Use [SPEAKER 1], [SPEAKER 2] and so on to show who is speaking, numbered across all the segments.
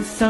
[SPEAKER 1] e ganhe esta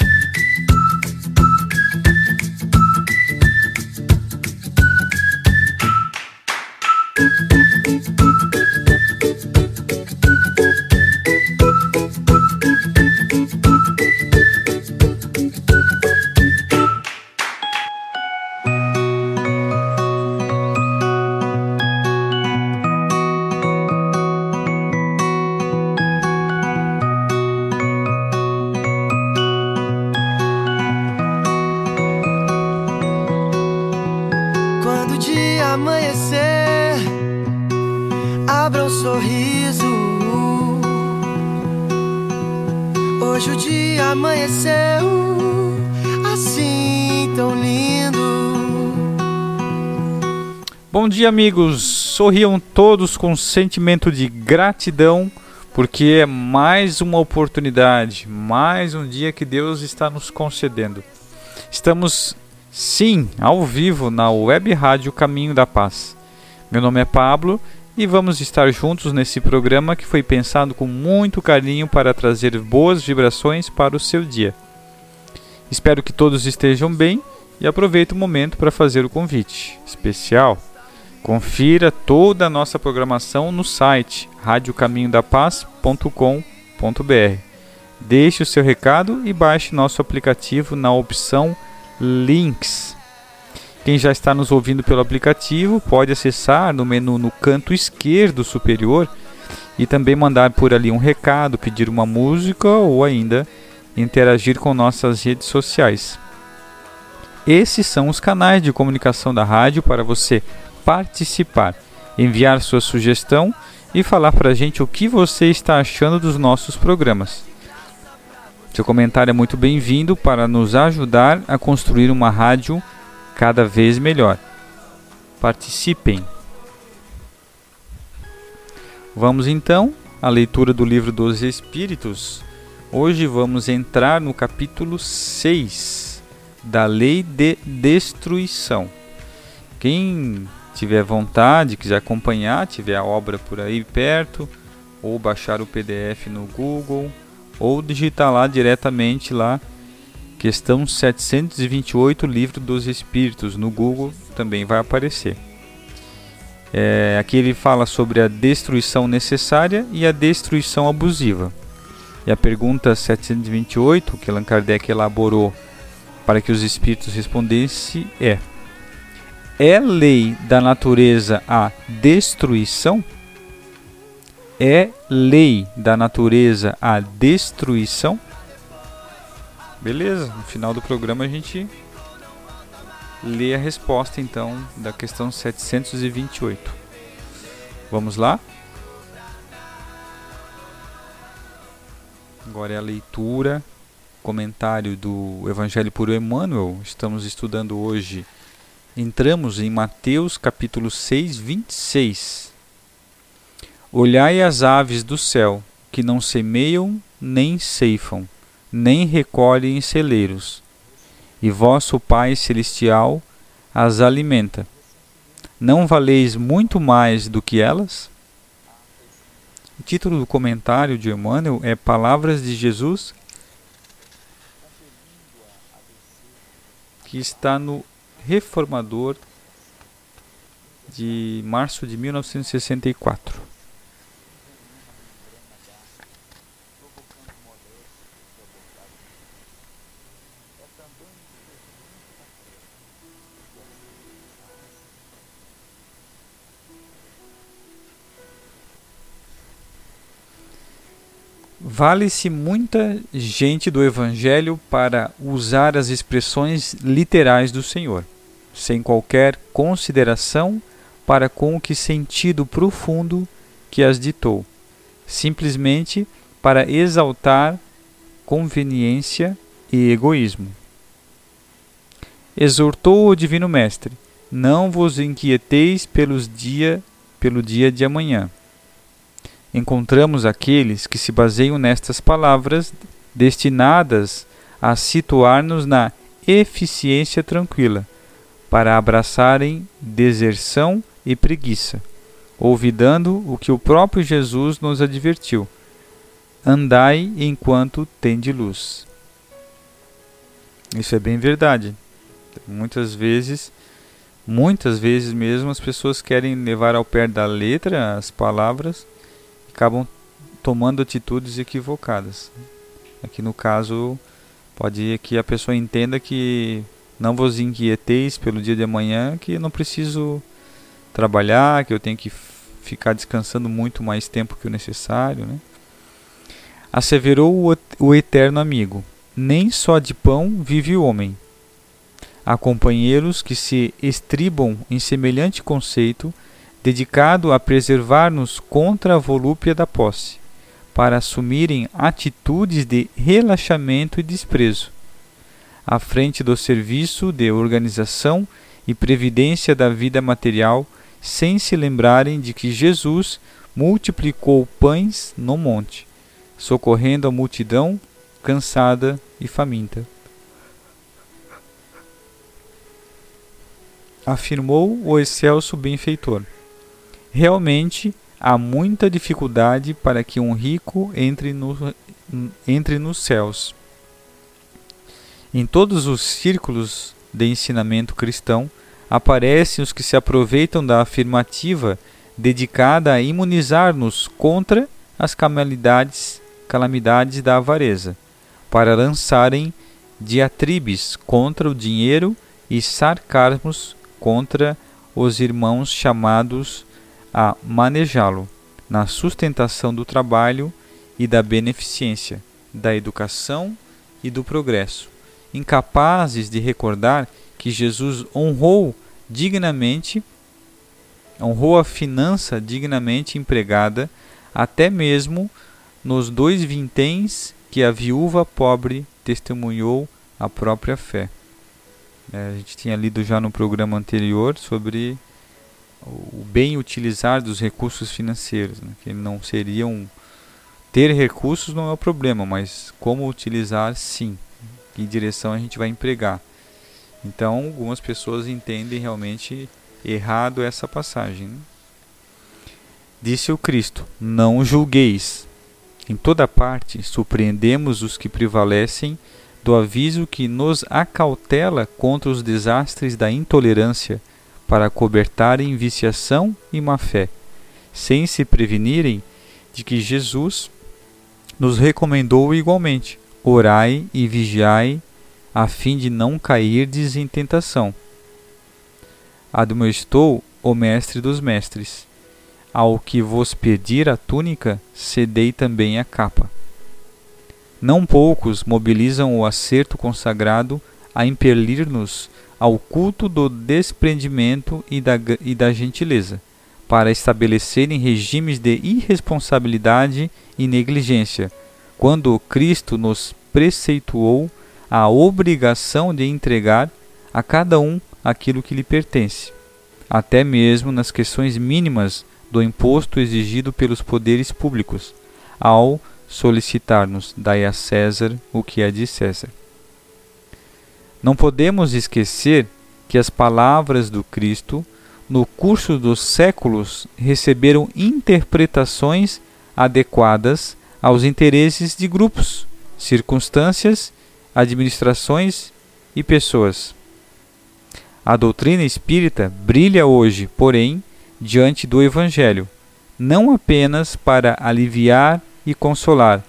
[SPEAKER 2] Amanhecer, abra um sorriso. Hoje o dia amanheceu assim tão lindo.
[SPEAKER 3] Bom dia, amigos. Sorriam todos com sentimento de gratidão, porque é mais uma oportunidade, mais um dia que Deus está nos concedendo. Estamos, sim, ao vivo na Web Rádio Caminho da Paz. Meu nome é Pablo e vamos estar juntos nesse programa que foi pensado com muito carinho para trazer boas vibrações para o seu dia. Espero que todos estejam bem e aproveito o momento para fazer o convite especial. Confira toda a nossa programação no site radiocaminhodapaz.com.br. Deixe o seu recado e baixe nosso aplicativo na opção Links. Quem já está nos ouvindo pelo aplicativo pode acessar no menu no canto esquerdo superior e também mandar por ali um recado, pedir uma música ou ainda interagir com nossas redes sociais. Esses são os canais de comunicação da rádio para você participar, enviar sua sugestão e falar para a gente o que você está achando dos nossos programas. Seu comentário é muito bem-vindo para nos ajudar a construir uma rádio cada vez melhor. Participem! Vamos então à leitura do livro dos Espíritos. Hoje vamos entrar no capítulo 6 da Lei de Destruição. Quem tiver vontade, quiser acompanhar, tiver a obra por aí perto, ou baixar o PDF no Google, ou digitar lá diretamente lá questão 728 livro dos Espíritos no Google também vai aparecer. É, aqui ele fala sobre a destruição necessária e a destruição abusiva. E a pergunta 728 que Allan Kardec elaborou para que os espíritos respondessem é: É lei da natureza a destruição? É lei da natureza a destruição? Beleza, no final do programa a gente lê a resposta então da questão 728. Vamos lá? Agora é a leitura, comentário do Evangelho por Emmanuel. Estamos estudando hoje, entramos em Mateus capítulo 6, 26. Olhai as aves do céu, que não semeiam nem ceifam, nem recolhem em celeiros, e vosso Pai Celestial as alimenta. Não valeis muito mais do que elas? O título do comentário de Emmanuel é Palavras de Jesus, que está no Reformador de março de 1964. Vale-se muita gente do Evangelho para usar as expressões literais do Senhor, sem qualquer consideração para com o que sentido profundo que as ditou, simplesmente para exaltar conveniência e egoísmo. Exortou o Divino Mestre: Não vos inquieteis pelos dia, pelo dia de amanhã encontramos aqueles que se baseiam nestas palavras destinadas a situar-nos na eficiência tranquila, para abraçarem deserção e preguiça, olvidando o que o próprio Jesus nos advertiu: andai enquanto tende luz. Isso é bem verdade. Muitas vezes, muitas vezes mesmo, as pessoas querem levar ao pé da letra as palavras acabam tomando atitudes equivocadas. Aqui no caso, pode que a pessoa entenda que não vos inquieteis pelo dia de amanhã, que não preciso trabalhar, que eu tenho que ficar descansando muito mais tempo que o necessário, né? Asseverou o eterno amigo: Nem só de pão vive o homem. Há companheiros que se estribam em semelhante conceito dedicado a preservar-nos contra a volúpia da posse, para assumirem atitudes de relaxamento e desprezo, à frente do serviço de organização e previdência da vida material, sem se lembrarem de que Jesus multiplicou pães no monte, socorrendo a multidão cansada e faminta. Afirmou o excelso benfeitor. Realmente há muita dificuldade para que um rico entre, no, entre nos céus. Em todos os círculos de ensinamento cristão aparecem os que se aproveitam da afirmativa dedicada a imunizar-nos contra as calamidades, calamidades da avareza, para lançarem diatribes contra o dinheiro e sarcasmos contra os irmãos chamados a manejá-lo na sustentação do trabalho e da beneficência, da educação e do progresso, incapazes de recordar que Jesus honrou dignamente, honrou a finança dignamente empregada, até mesmo nos dois vinténs que a viúva pobre testemunhou a própria fé. É, a gente tinha lido já no programa anterior sobre o bem utilizar dos recursos financeiros, né? que não seriam ter recursos não é o problema, mas como utilizar sim, que direção a gente vai empregar. Então, algumas pessoas entendem realmente errado essa passagem. Né? Disse o Cristo: Não julgueis. Em toda parte surpreendemos os que prevalecem do aviso que nos acautela contra os desastres da intolerância para cobertarem viciação e má fé, sem se prevenirem de que Jesus nos recomendou igualmente: orai e vigiai, a fim de não cairdes em tentação. Admoestou o mestre dos mestres: ao que vos pedir a túnica, cedei também a capa. Não poucos mobilizam o acerto consagrado a impelir-nos ao culto do desprendimento e da, e da gentileza, para estabelecerem regimes de irresponsabilidade e negligência, quando Cristo nos preceituou a obrigação de entregar a cada um aquilo que lhe pertence, até mesmo nas questões mínimas do imposto exigido pelos poderes públicos, ao solicitar-nos dai a César o que é de César. Não podemos esquecer que as palavras do Cristo, no curso dos séculos, receberam interpretações adequadas aos interesses de grupos, circunstâncias, administrações e pessoas. A doutrina espírita brilha hoje, porém, diante do Evangelho, não apenas para aliviar e consolar,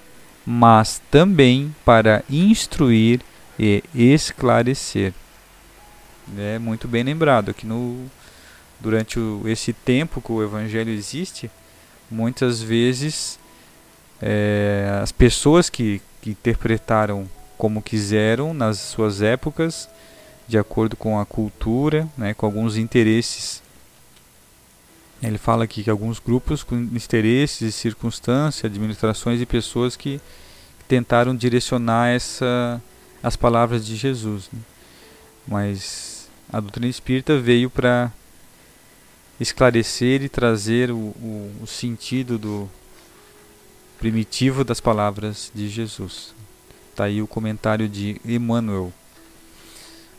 [SPEAKER 3] mas também para instruir e esclarecer. É muito bem lembrado que no durante o, esse tempo que o evangelho existe, muitas vezes é, as pessoas que, que interpretaram como quiseram nas suas épocas, de acordo com a cultura, né, com alguns interesses. Ele fala aqui que alguns grupos com interesses, circunstâncias, administrações e pessoas que tentaram direcionar essa, as palavras de Jesus. Né? Mas a doutrina espírita veio para esclarecer e trazer o, o, o sentido do primitivo das palavras de Jesus. Está aí o comentário de Emmanuel.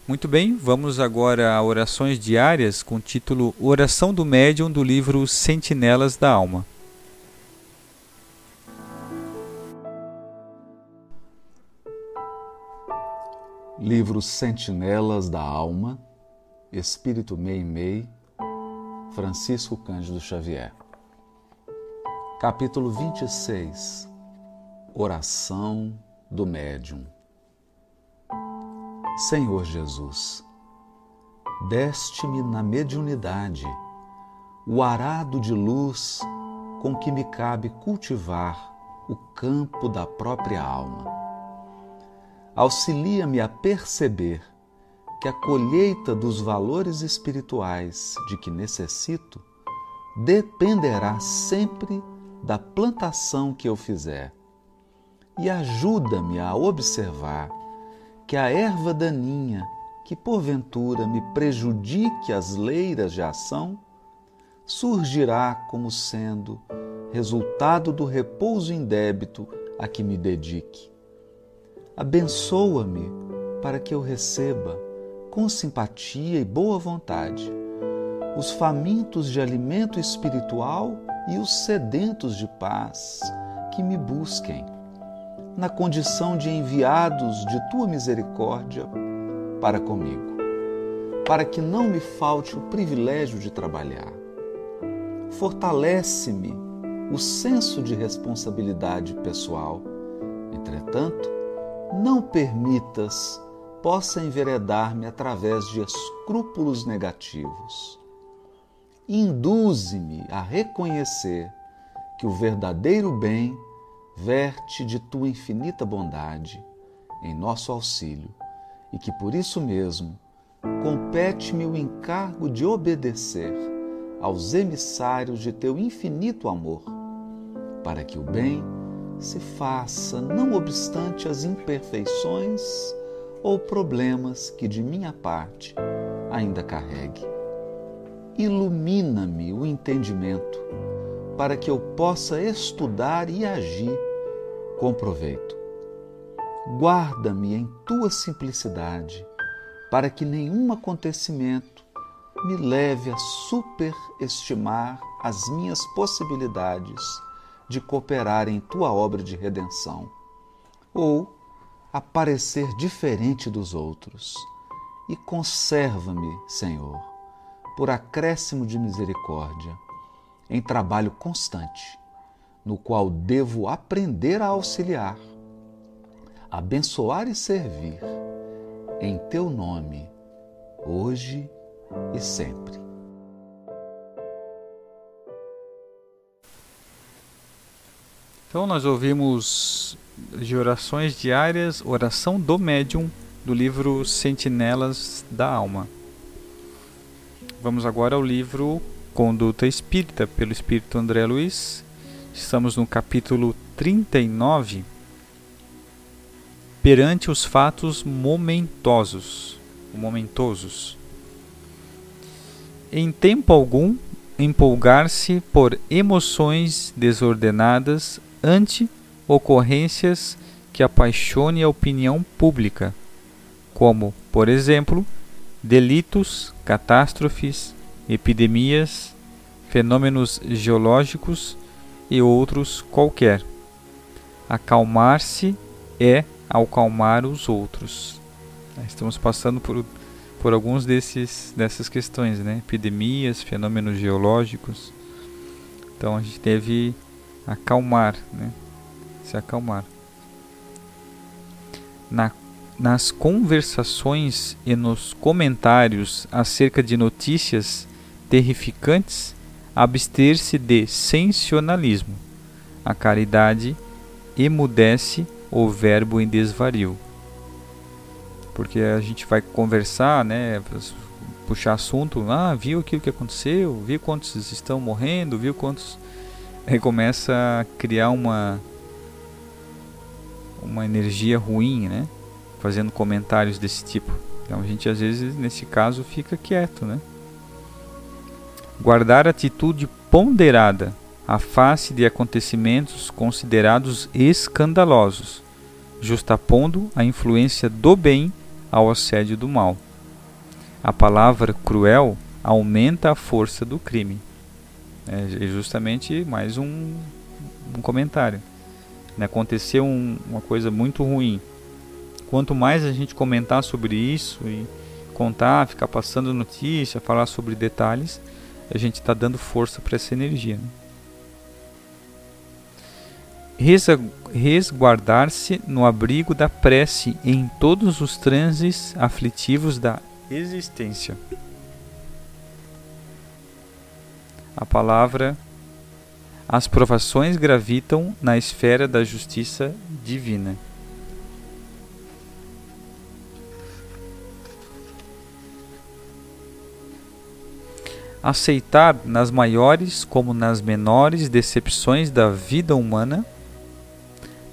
[SPEAKER 3] Muito bem, vamos agora a orações diárias com o título Oração do Médium do livro Sentinelas da Alma.
[SPEAKER 4] Livro Sentinelas da Alma, Espírito Meimei, Francisco Cândido Xavier. Capítulo 26 Oração do Médium. Senhor Jesus, deste-me na mediunidade o arado de luz com que me cabe cultivar o campo da própria alma. Auxilia-me a perceber que a colheita dos valores espirituais de que necessito dependerá sempre da plantação que eu fizer. E ajuda-me a observar que a erva daninha que porventura me prejudique as leiras de ação surgirá como sendo resultado do repouso indébito a que me dedique. Abençoa-me para que eu receba, com simpatia e boa vontade, os famintos de alimento espiritual e os sedentos de paz que me busquem na condição de enviados de tua misericórdia para comigo, para que não me falte o privilégio de trabalhar. Fortalece-me o senso de responsabilidade pessoal. Entretanto, não permitas possa enveredar-me através de escrúpulos negativos. Induze-me a reconhecer que o verdadeiro bem verte de tua infinita bondade em nosso auxílio e que por isso mesmo compete-me o encargo de obedecer aos emissários de teu infinito amor, para que o bem se faça não obstante as imperfeições ou problemas que de minha parte ainda carregue. Ilumina-me o entendimento para que eu possa estudar e agir com proveito. Guarda-me em tua simplicidade, para que nenhum acontecimento me leve a superestimar as minhas possibilidades de cooperar em tua obra de redenção, ou a parecer diferente dos outros. E conserva-me, Senhor, por acréscimo de misericórdia em trabalho constante, no qual devo aprender a auxiliar, abençoar e servir em teu nome, hoje e sempre.
[SPEAKER 3] Então nós ouvimos de orações diárias, oração do médium do livro Sentinelas da Alma. Vamos agora ao livro Conduta Espírita, pelo Espírito André Luiz. Estamos no capítulo 39. Perante os fatos momentosos, momentosos. Em tempo algum, empolgar-se por emoções desordenadas ante ocorrências que apaixone a opinião pública, como, por exemplo, delitos, catástrofes, epidemias, fenômenos geológicos e outros qualquer. Acalmar-se é acalmar os outros. Estamos passando por, por alguns desses dessas questões, né? Epidemias, fenômenos geológicos. Então a gente deve acalmar, né? Se acalmar. Na nas conversações e nos comentários acerca de notícias terrificantes, abster-se de sensacionalismo. A caridade emudece o verbo em desvario. Porque a gente vai conversar, né, puxar assunto, ah, viu aquilo que aconteceu, viu quantos estão morrendo, viu quantos aí começa a criar uma uma energia ruim, né? Fazendo comentários desse tipo. Então a gente às vezes nesse caso fica quieto, né? Guardar atitude ponderada à face de acontecimentos considerados escandalosos, justapondo a influência do bem ao assédio do mal. A palavra cruel aumenta a força do crime. É justamente mais um, um comentário. Né? Aconteceu um, uma coisa muito ruim. Quanto mais a gente comentar sobre isso e contar, ficar passando notícia, falar sobre detalhes, a gente está dando força para essa energia. Né? resguardar-se no abrigo da prece em todos os transes aflitivos da existência. A palavra as provações gravitam na esfera da justiça divina. Aceitar nas maiores como nas menores decepções da vida humana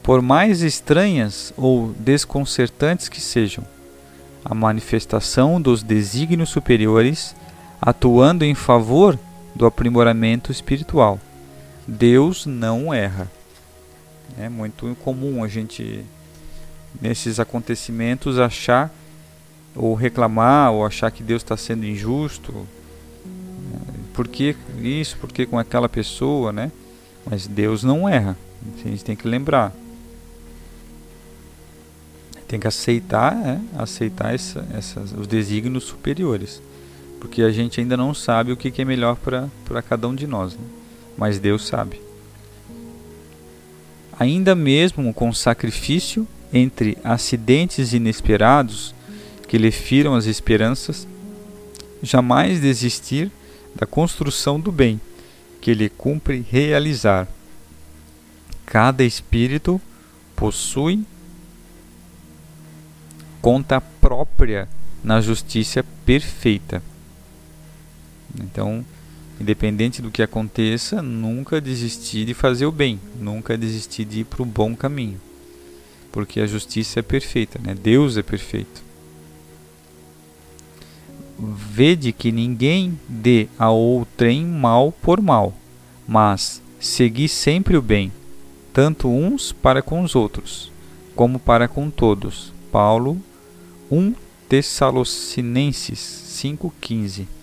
[SPEAKER 3] por mais estranhas ou desconcertantes que sejam, a manifestação dos desígnios superiores atuando em favor do aprimoramento espiritual. Deus não erra. É muito comum a gente, nesses acontecimentos, achar ou reclamar ou achar que Deus está sendo injusto. Por que isso? Por que com aquela pessoa, né? Mas Deus não erra. A gente tem que lembrar tem que aceitar, é, aceitar essa, essas, os desígnios superiores, porque a gente ainda não sabe o que, é melhor para cada um de nós, né? mas Deus sabe. Ainda mesmo com sacrifício entre acidentes inesperados que lhe firam as esperanças, jamais desistir da construção do bem que lhe cumpre realizar. Cada espírito possui conta própria na justiça perfeita. Então, independente do que aconteça, nunca desistir de fazer o bem, nunca desistir de ir para o bom caminho, porque a justiça é perfeita, né? Deus é perfeito. Vede que ninguém dê a outrem mal por mal, mas segui sempre o bem, tanto uns para com os outros, como para com todos. Paulo 1 Tessalonicenses 5,15.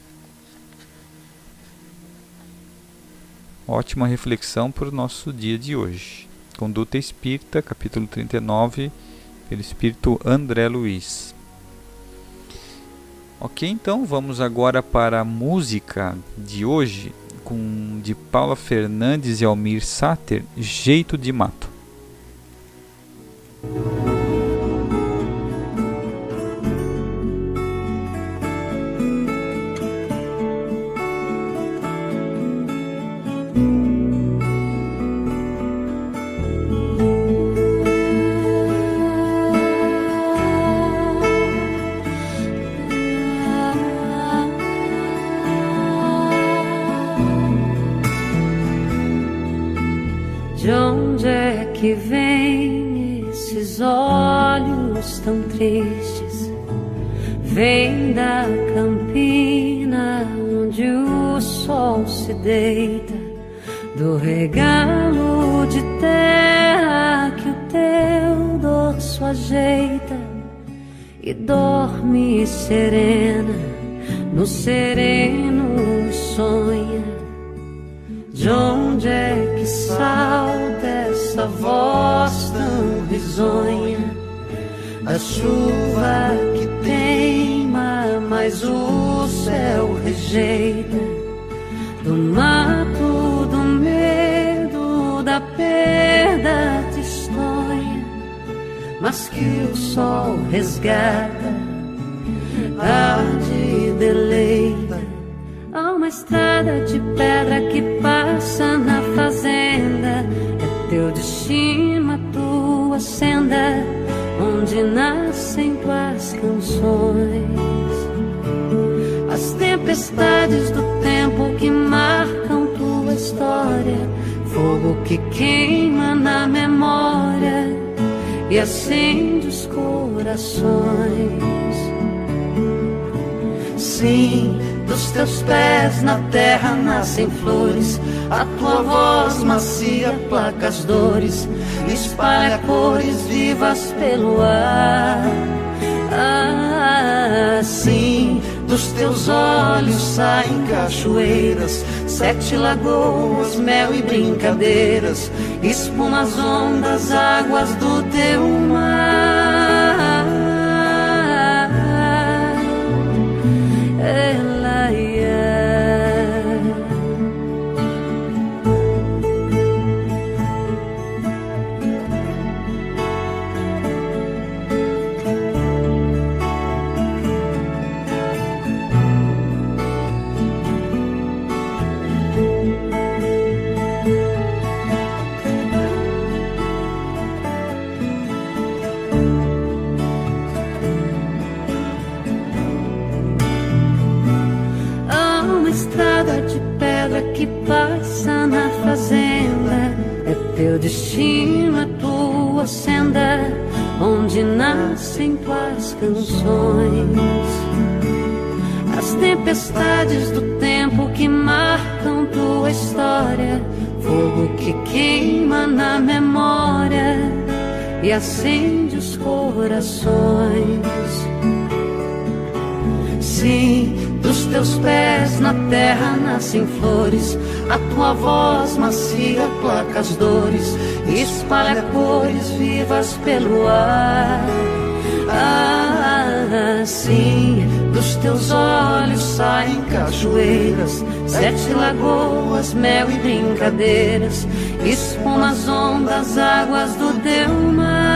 [SPEAKER 3] Ótima reflexão para o nosso dia de hoje. Conduta Espírita, capítulo 39, pelo Espírito André Luiz. Ok, então vamos agora para a música de hoje, com de Paula Fernandes e Almir Sater, Jeito de Mato.
[SPEAKER 5] Olhos tão tristes? Vem da campina onde o sol se deita, do regalo de terra que o teu dorso ajeita e dorme serena, no sereno sonha. De onde é que salta essa voz tão risonha? A chuva que teima, mas o céu rejeita. Do mato, do medo, da perda tristonha, mas que o sol resgata, tarde deleita. A estrada de pedra que passa na fazenda. É teu destino, a tua senda, onde nascem tuas canções. As tempestades do tempo que marcam tua história. Fogo que queima na memória e acende os corações. Sim teus pés na terra nascem flores, a tua voz macia placa as dores, espalha cores vivas pelo ar. Ah, sim, dos teus olhos saem cachoeiras, sete lagoas, mel e brincadeiras, espuma as ondas, águas do teu mar. Sim, dos teus pés na terra nascem flores, a tua voz macia placa as dores, espalha cores vivas pelo ar. Ah, sim, dos teus olhos saem cachoeiras, sete lagoas, mel e brincadeiras, espuma as ondas, águas do teu mar.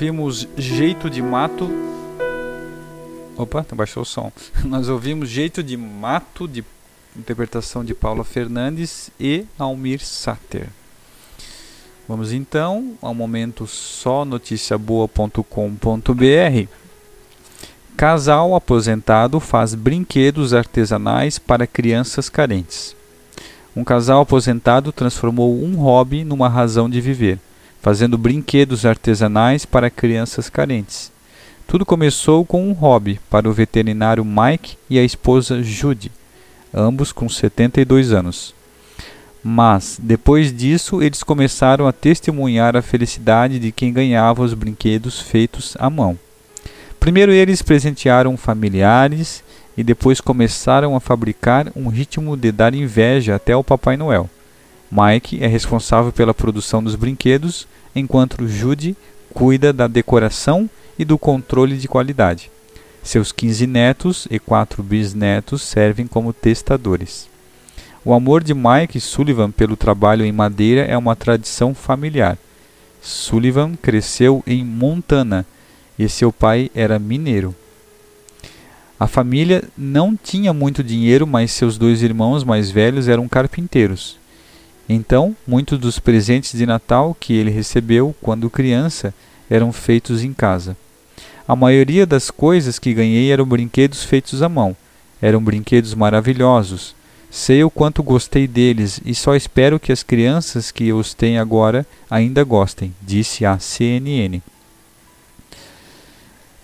[SPEAKER 3] Ouvimos Jeito de Mato. Opa, baixou o som. Nós ouvimos Jeito de Mato, de interpretação de Paula Fernandes e Almir Sater. Vamos então ao momento só noticiaboa.com.br. Casal aposentado faz brinquedos artesanais para crianças carentes. Um casal aposentado transformou um hobby numa razão de viver, fazendo brinquedos artesanais para crianças carentes. Tudo começou com um hobby para o veterinário Mike e a esposa Judy, ambos com 72 anos. Mas, depois disso, eles começaram a testemunhar a felicidade de quem ganhava os brinquedos feitos à mão. Primeiro eles presentearam familiares e depois começaram a fabricar um ritmo de dar inveja até ao Papai Noel. Mike é responsável pela produção dos brinquedos, enquanto Judy cuida da decoração e do controle de qualidade. Seus 15 netos e 4 bisnetos servem como testadores. O amor de Mike Sullivan pelo trabalho em madeira é uma tradição familiar. Sullivan cresceu em Montana e seu pai era mineiro. A família não tinha muito dinheiro, mas seus dois irmãos mais velhos eram carpinteiros. Então, muitos dos presentes de Natal que ele recebeu quando criança eram feitos em casa. A maioria das coisas que ganhei eram brinquedos feitos à mão. Eram brinquedos maravilhosos. Sei o quanto gostei deles e só espero que as crianças que os têm agora ainda gostem, disse a CNN.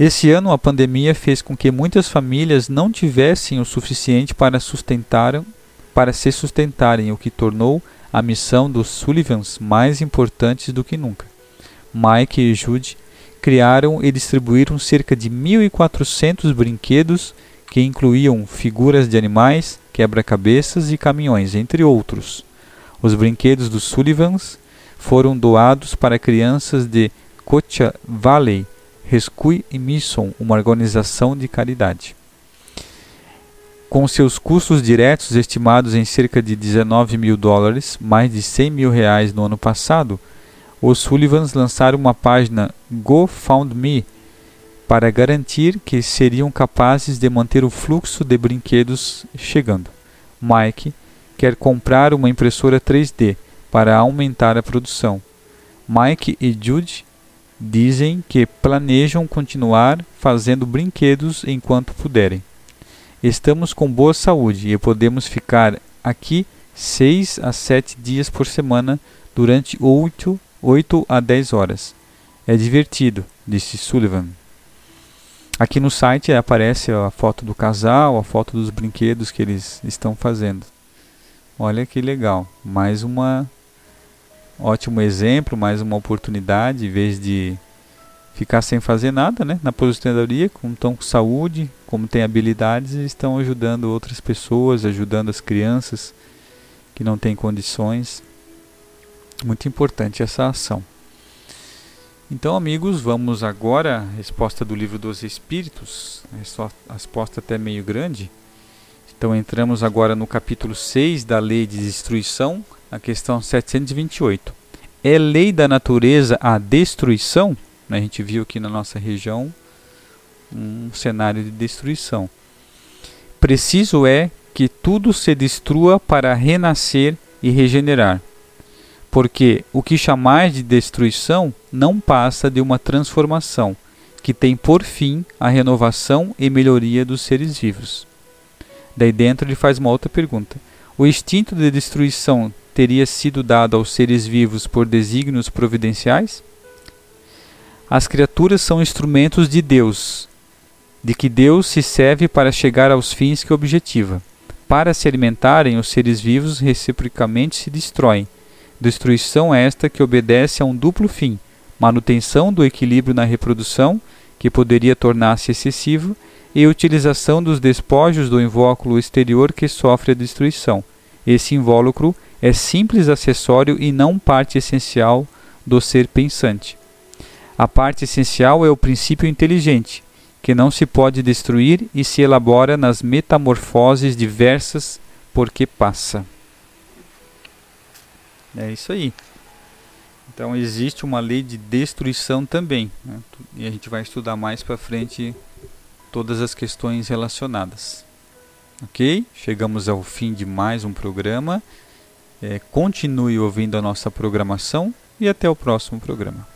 [SPEAKER 3] Esse ano, a pandemia fez com que muitas famílias não tivessem o suficiente para sustentar, para se sustentarem, o que tornou a missão dos Sullivans mais importante do que nunca. Mike e Jude criaram e distribuíram cerca de 1.400 brinquedos que incluíam figuras de animais, quebra-cabeças e caminhões, entre outros. Os brinquedos dos Sullivans foram doados para crianças de Cocha Valley, Rescue e Mission, uma organização de caridade. Com seus custos diretos estimados em cerca de 19 mil dólares, mais de 100 mil reais no ano passado, os Sullivans lançaram uma página GoFundMe para garantir que seriam capazes de manter o fluxo de brinquedos chegando. Mike quer comprar uma impressora 3D para aumentar a produção. Mike e Jude dizem que planejam continuar fazendo brinquedos enquanto puderem. Estamos com boa saúde e podemos ficar aqui 6 a 7 dias por semana durante 8, 8 a 10 horas. É divertido, disse Sullivan. Aqui no site aparece a foto do casal, a foto dos brinquedos que eles estão fazendo. Olha que legal, mais uma ótimo exemplo, mais uma oportunidade, em vez de ficar sem fazer nada, né? Na aposentadoria, como estão com saúde, como têm habilidades, estão ajudando outras pessoas, ajudando as crianças que não têm condições. Muito importante essa ação. Então, amigos, vamos agora à resposta do livro dos Espíritos. A resposta até meio grande. Então, entramos agora no capítulo 6 da Lei de Destruição, a questão 728. É lei da natureza a destruição? A gente viu aqui na nossa região um cenário de destruição. Preciso é que tudo se destrua para renascer e regenerar porque o que chamais de destruição não passa de uma transformação, que tem por fim a renovação e melhoria dos seres vivos. Daí dentro ele faz uma outra pergunta: O instinto de destruição teria sido dado aos seres vivos por desígnios providenciais? As criaturas são instrumentos de Deus, de que Deus se serve para chegar aos fins que objetiva. Para se alimentarem, os seres vivos reciprocamente se destroem Destruição esta que obedece a um duplo fim: manutenção do equilíbrio na reprodução, que poderia tornar-se excessivo, e utilização dos despojos do invólucro exterior que sofre a destruição. Esse invólucro é simples acessório e não parte essencial do ser pensante. A parte essencial é o princípio inteligente, que não se pode destruir e se elabora nas metamorfoses diversas porque passa. É isso aí. Então existe uma lei de destruição também. Né? E a gente vai estudar mais para frente todas as questões relacionadas. Ok? Chegamos ao fim de mais um programa. É, continue ouvindo a nossa programação e até o próximo programa.